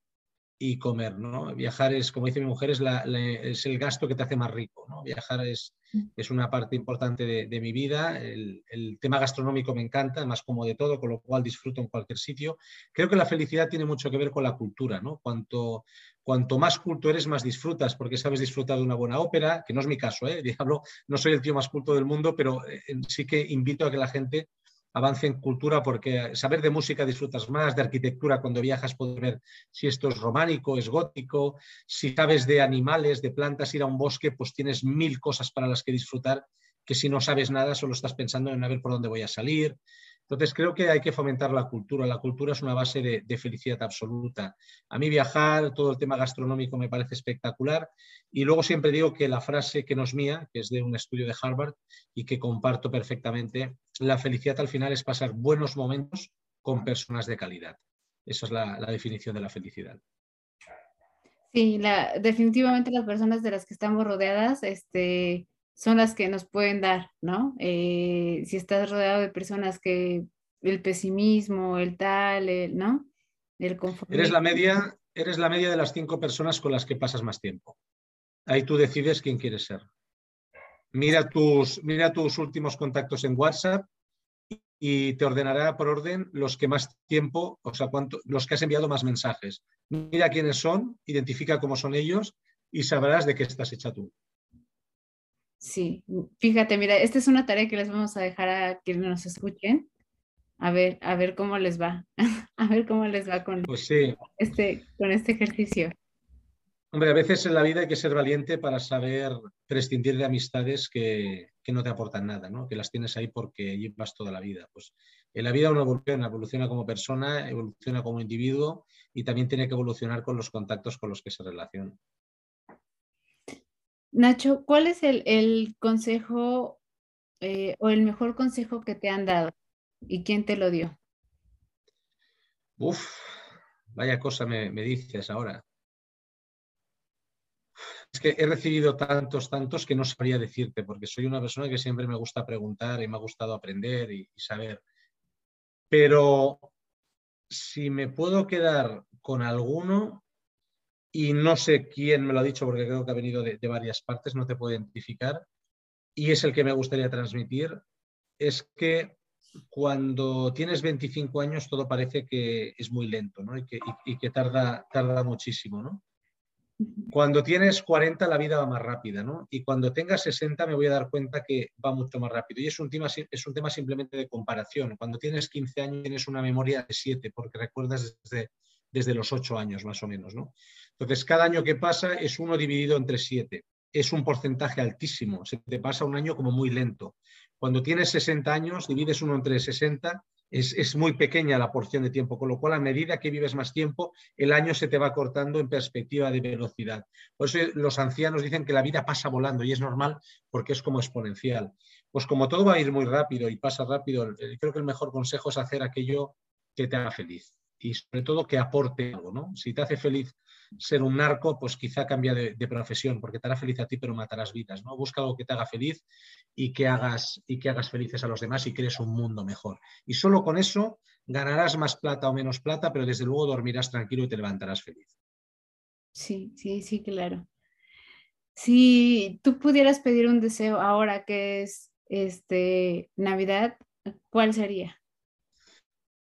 y comer, ¿no? Viajar es, como dice mi mujer, es, es el gasto que te hace más rico, ¿no? Viajar es, mm. es una parte importante de, mi vida. El, tema gastronómico me encanta, más como de todo, con lo cual disfruto en cualquier sitio. Creo que la felicidad tiene mucho que ver con la cultura, ¿no? Cuanto, cuanto más culto eres, más disfrutas, porque sabes disfrutar de una buena ópera, que no es mi caso, ¿eh? Diablo, no soy el tío más culto del mundo, pero eh, sí que invito a que la gente avance en cultura porque saber de música disfrutas más, de arquitectura cuando viajas puedes ver si esto es románico, es gótico, si sabes de animales, de plantas, ir a un bosque, pues tienes mil cosas para las que disfrutar que si no sabes nada solo estás pensando en a ver por dónde voy a salir, entonces, creo que hay que fomentar la cultura. La cultura es una base de, felicidad absoluta. A mí viajar, todo el tema gastronómico me parece espectacular. Y luego siempre digo que la frase que no es mía, que es de un estudio de Harvard y que comparto perfectamente, la felicidad al final es pasar buenos momentos con personas de calidad. Esa es la, definición de la felicidad. Sí, definitivamente las personas de las que estamos rodeadas, este, son las que nos pueden dar, ¿no? Eh, si estás rodeado de personas que el pesimismo, el tal, el, ¿no? El. Eres la media, eres la media de las cinco personas con las que pasas más tiempo. Ahí tú decides quién quieres ser. Mira tus, mira tus últimos contactos en WhatsApp y te ordenará por orden los que más tiempo, o sea, cuánto, los que has enviado más mensajes. Mira quiénes son, identifica cómo son ellos y sabrás de qué estás hecha tú. Sí, fíjate, mira, esta es una tarea que les vamos a dejar a quienes nos escuchen. A ver, a ver cómo les va, a ver cómo les va con, pues este, con este ejercicio. Hombre, a veces en la vida hay que ser valiente para saber prescindir de amistades que, no te aportan nada, ¿no? que las tienes ahí porque llevas toda la vida. Pues en la vida uno evoluciona, evoluciona como persona, evoluciona como individuo y también tiene que evolucionar con los contactos con los que se relaciona. Nacho, ¿cuál es el, consejo eh, o el mejor consejo que te han dado y quién te lo dio? Uf, vaya cosa me, dices ahora. Es que he recibido tantos, tantos que no sabría decirte, porque soy una persona que siempre me gusta preguntar y me ha gustado aprender y saber. Pero si me puedo quedar con alguno, y no sé quién me lo ha dicho porque creo que ha venido de, varias partes, no te puedo identificar, y es el que me gustaría transmitir, es que cuando tienes 25 años todo parece que es muy lento ¿no? y, que, y, que, tarda, tarda muchísimo. ¿no? Cuando tienes 40 la vida va más rápida ¿no? y cuando tengas 60 me voy a dar cuenta que va mucho más rápido. Y es un tema, es un tema simplemente de comparación. Cuando tienes 15 años tienes una memoria de 7 porque recuerdas desde, desde los 8 años más o menos. ¿no? Entonces, cada año que pasa es uno dividido entre siete. Es un porcentaje altísimo. Se te pasa un año como muy lento. Cuando tienes 60 años, divides uno entre 60, es, es, muy pequeña la porción de tiempo, con lo cual a medida que vives más tiempo, el año se te va cortando en perspectiva de velocidad. Por eso los ancianos dicen que la vida pasa volando y es normal porque es como exponencial. Pues como todo va a ir muy rápido y pasa rápido, creo que el mejor consejo es hacer aquello que te haga feliz y sobre todo que aporte algo. ¿no? Si te hace feliz ser un narco, pues quizá cambia de, profesión, porque te hará feliz a ti, pero matarás vidas, ¿no? Busca algo que te haga feliz y que hagas, y que hagas felices a los demás y crees un mundo mejor. Y solo con eso ganarás más plata o menos plata, pero desde luego dormirás tranquilo y te levantarás feliz. Sí, sí, sí, claro. Si tú pudieras pedir un deseo ahora que es este Navidad, ¿cuál sería?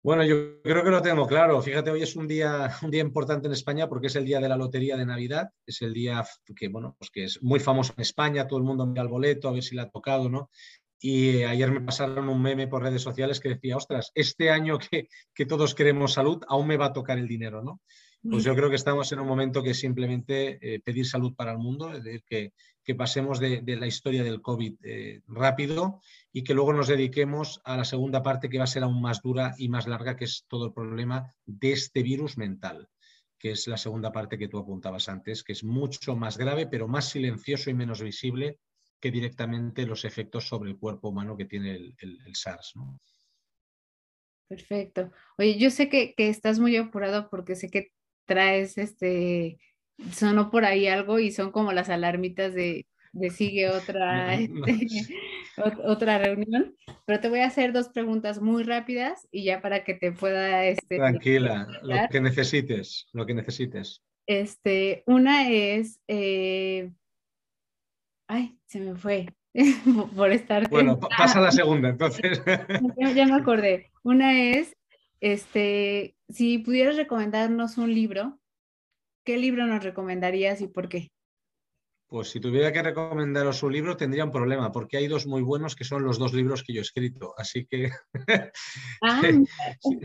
Bueno, yo creo que lo tengo claro. Fíjate, hoy es un día, un día importante en España porque es el día de la lotería de Navidad. Es el día que, bueno, pues que es muy famoso en España. Todo el mundo mira el boleto a ver si le ha tocado, ¿no? Y ayer me pasaron un meme por redes sociales que decía, ostras, este año que, que todos queremos salud, aún me va a tocar el dinero, ¿no? Pues yo creo que estamos en un momento que simplemente eh, pedir salud para el mundo, es decir, que, que pasemos de, de, la historia del COVID eh, rápido y que luego nos dediquemos a la segunda parte que va a ser aún más dura y más larga, que es todo el problema de este virus mental, que es la segunda parte que tú apuntabas antes, que es mucho más grave, pero más silencioso y menos visible que directamente los efectos sobre el cuerpo humano que tiene el, el, el SARS. ¿no? Perfecto. Oye, yo sé que, que, estás muy apurado porque sé que traes este, sonó por ahí algo y son como las alarmitas de, de sigue otra, no, no. Este, otra reunión, pero te voy a hacer dos preguntas muy rápidas y ya para que te pueda... Este, Tranquila, lo que necesites, lo que necesites. Este, una es, eh... ay, se me fue, por estar... Bueno, pasa la segunda, entonces. ya, ya, me acordé. Una es, este, si pudieras recomendarnos un libro, ¿qué libro nos recomendarías y por qué? Pues si tuviera que recomendaros un libro tendría un problema, porque hay dos muy buenos que son los dos libros que yo he escrito. Así que ah, si,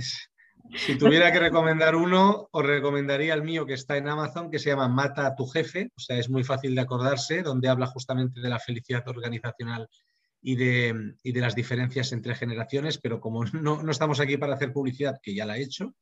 si, tuviera que recomendar uno, os recomendaría el mío que está en Amazon, que se llama Mata a tu jefe. O sea, es muy fácil de acordarse, donde habla justamente de la felicidad organizacional y de, y de, las diferencias entre generaciones, pero como no, no, estamos aquí para hacer publicidad, que ya la he hecho,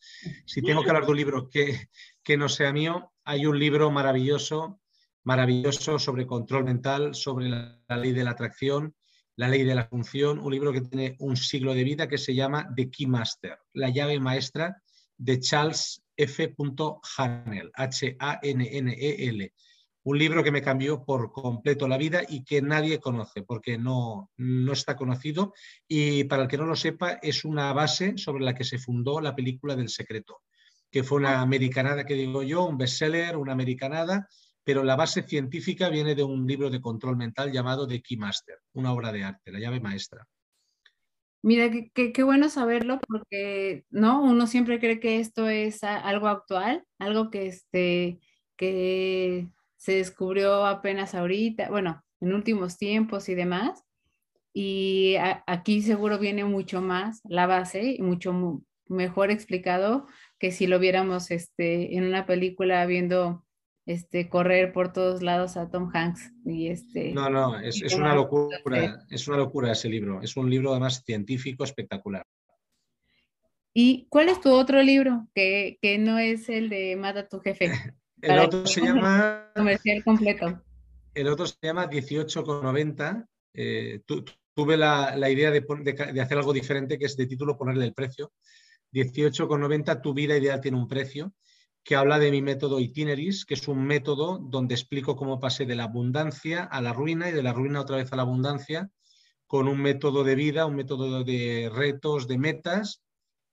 si tengo que hablar de un libro que, que no sea mío, hay un libro maravilloso, maravilloso sobre control mental, sobre la, la ley de la atracción, la ley de la función, un libro que tiene un siglo de vida que se llama The Key Master, la llave maestra de Charles F. Hanel, H-A-N-N-E-L un libro que me cambió por completo la vida y que nadie conoce porque no, no está conocido y para el que no lo sepa es una base sobre la que se fundó la película del secreto, que fue una americanada que digo yo, un bestseller, una americanada, pero la base científica viene de un libro de control mental llamado The Keymaster, una obra de arte, la llave maestra. Mira, qué bueno saberlo porque, ¿no? Uno siempre cree que esto es algo actual, algo que, este, que se descubrió apenas ahorita, bueno, en últimos tiempos y demás. Y a, aquí seguro viene mucho más la base y mucho mejor explicado que si lo viéramos este, en una película viendo este, correr por todos lados a Tom Hanks. Y este, no, no, es, es una locura, es una locura ese libro. Es un libro además científico espectacular. ¿Y cuál es tu otro libro que, que no es el de Mata a tu jefe? El otro se llama. Comercial completo. El otro se llama 18,90. Eh, tu, tuve la, la idea de, de, de, hacer algo diferente, que es de título ponerle el precio. 18,90, tu vida ideal tiene un precio, que habla de mi método Itineris, que es un método donde explico cómo pasé de la abundancia a la ruina y de la ruina otra vez a la abundancia, con un método de vida, un método de retos, de metas,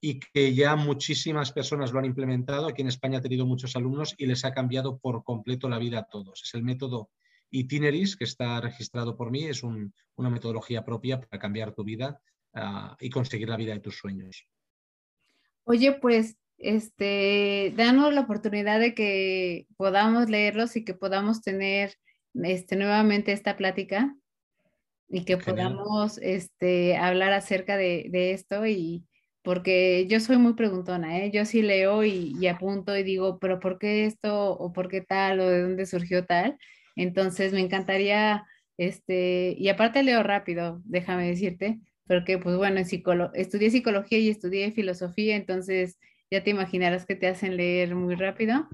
y que ya muchísimas personas lo han implementado. Aquí en España ha tenido muchos alumnos y les ha cambiado por completo la vida a todos. Es el método Itineris, que está registrado por mí, es un, una metodología propia para cambiar tu vida uh, y conseguir la vida de tus sueños. Oye, pues, este, danos la oportunidad de que podamos leerlos y que podamos tener este, nuevamente esta plática y que Genial. podamos este, hablar acerca de, de esto y, porque yo soy muy preguntona, ¿eh? Yo sí leo y, apunto y digo, pero ¿por qué esto o por qué tal o de dónde surgió tal? Entonces me encantaría, este, y aparte leo rápido, déjame decirte, porque pues bueno, en psicolo estudié psicología y estudié filosofía, entonces ya te imaginarás que te hacen leer muy rápido.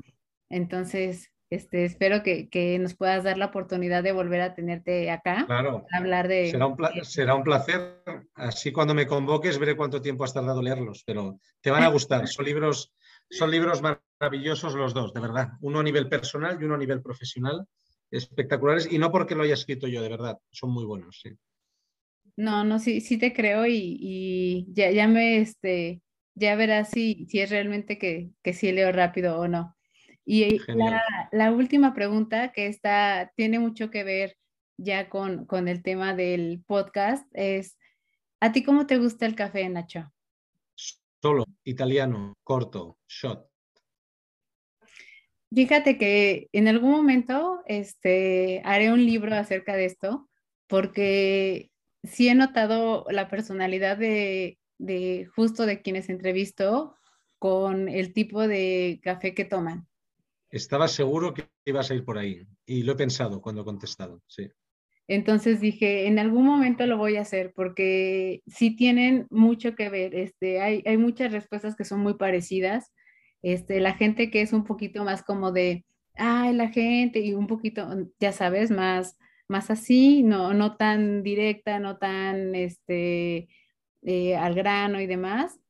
Entonces, este, espero que, que, nos puedas dar la oportunidad de volver a tenerte acá. Claro. Hablar de. Será un, será un, placer. Así cuando me convoques veré cuánto tiempo has tardado leerlos, pero te van a gustar. Son libros, son libros maravillosos los dos, de verdad. Uno a nivel personal y uno a nivel profesional. Espectaculares. Y no porque lo haya escrito yo, de verdad. Son muy buenos, sí. No, no, sí, sí te creo y, y ya, ya me, este, ya verás si, si es realmente que, que sí leo rápido o no. Y la, la, última pregunta, que está, tiene mucho que ver ya con, con, el tema del podcast, es, ¿a ti cómo te gusta el café, Nacho? solo, italiano, corto, shot. Fíjate que en algún momento este, haré un libro acerca de esto, porque sí he notado la personalidad de, de justo de quienes entrevisto con el tipo de café que toman. Estaba seguro que ibas a ir por ahí y lo he pensado cuando he contestado, sí. Entonces dije, en algún momento lo voy a hacer porque sí tienen mucho que ver. Este, hay, hay muchas respuestas que son muy parecidas. Este, la gente que es un poquito más como de, ay, la gente, y un poquito, ya sabes, más, más así, no, no tan directa, no tan este, eh, al grano y demás.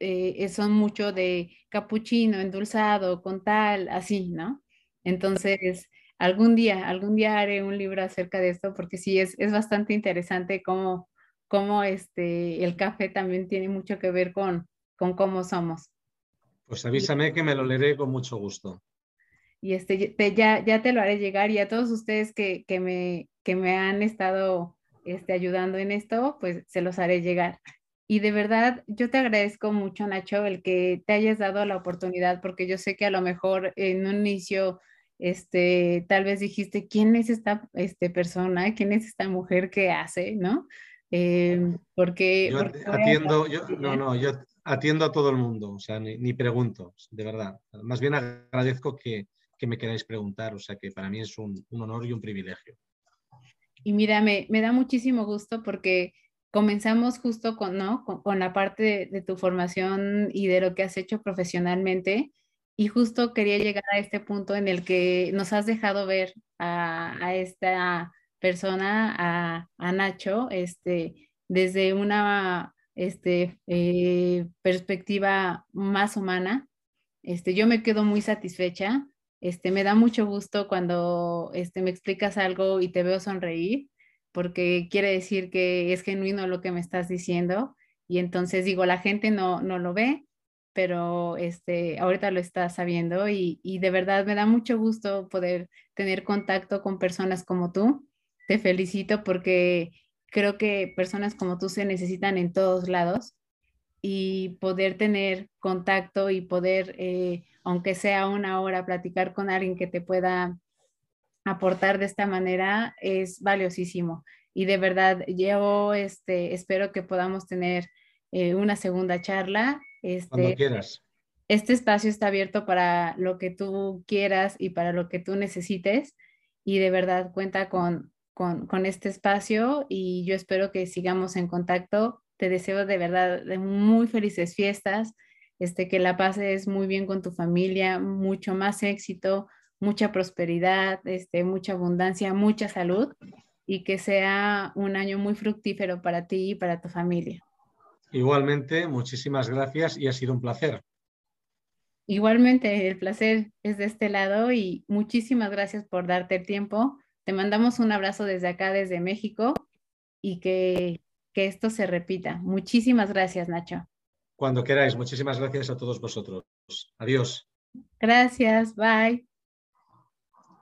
Eh, son mucho de capuchino, endulzado, con tal, así, ¿no? Entonces, algún día, algún día haré un libro acerca de esto porque sí, es, es bastante interesante cómo, cómo este, el café también tiene mucho que ver con, con cómo somos. Pues avísame que me lo leeré con mucho gusto. Y este, ya, ya te lo haré llegar y a todos ustedes que, que, me, que me han estado este, ayudando en esto, pues se los haré llegar. Y de verdad, yo te agradezco mucho, Nacho, el que te hayas dado la oportunidad, porque yo sé que a lo mejor en un inicio, este, tal vez dijiste, ¿quién es esta este, persona? ¿Quién es esta mujer que hace? ¿No? Eh, porque, yo atiendo, yo, no, no, yo atiendo a todo el mundo, o sea, ni, pregunto, de verdad. Más bien agradezco que, que, me queráis preguntar, o sea, que para mí es un, un honor y un privilegio. Y mira, me, me da muchísimo gusto porque comenzamos justo con, ¿no? con, la parte de, tu formación y de lo que has hecho profesionalmente. Y justo quería llegar a este punto en el que nos has dejado ver a, esta persona, a, Nacho, este, desde una este, eh, perspectiva más humana. Este, yo me quedo muy satisfecha. Este, me da mucho gusto cuando este, me explicas algo y te veo sonreír porque quiere decir que es genuino lo que me estás diciendo. Y entonces digo, la gente no, no lo ve, pero este, ahorita lo está sabiendo y, de verdad me da mucho gusto poder tener contacto con personas como tú. Te felicito porque creo que personas como tú se necesitan en todos lados y poder tener contacto y poder, eh, aunque sea una hora, platicar con alguien que te pueda aportar de esta manera es valiosísimo. Y de verdad, yo este, espero que podamos tener eh, una segunda charla. Este, Cuando quieras. Este espacio está abierto para lo que tú quieras y para lo que tú necesites. Y de verdad cuenta con, con, con este espacio y yo espero que sigamos en contacto. Te deseo de verdad de muy felices fiestas, este, que la pases muy bien con tu familia, mucho más éxito, mucha prosperidad, este, mucha abundancia, mucha salud y que sea un año muy fructífero para ti y para tu familia. Igualmente, muchísimas gracias y ha sido un placer. Igualmente, el placer es de este lado y muchísimas gracias por darte el tiempo. Te mandamos un abrazo desde acá, desde México, y que, que esto se repita. Muchísimas gracias, Nacho. Cuando queráis, muchísimas gracias a todos vosotros. Adiós. Gracias, bye.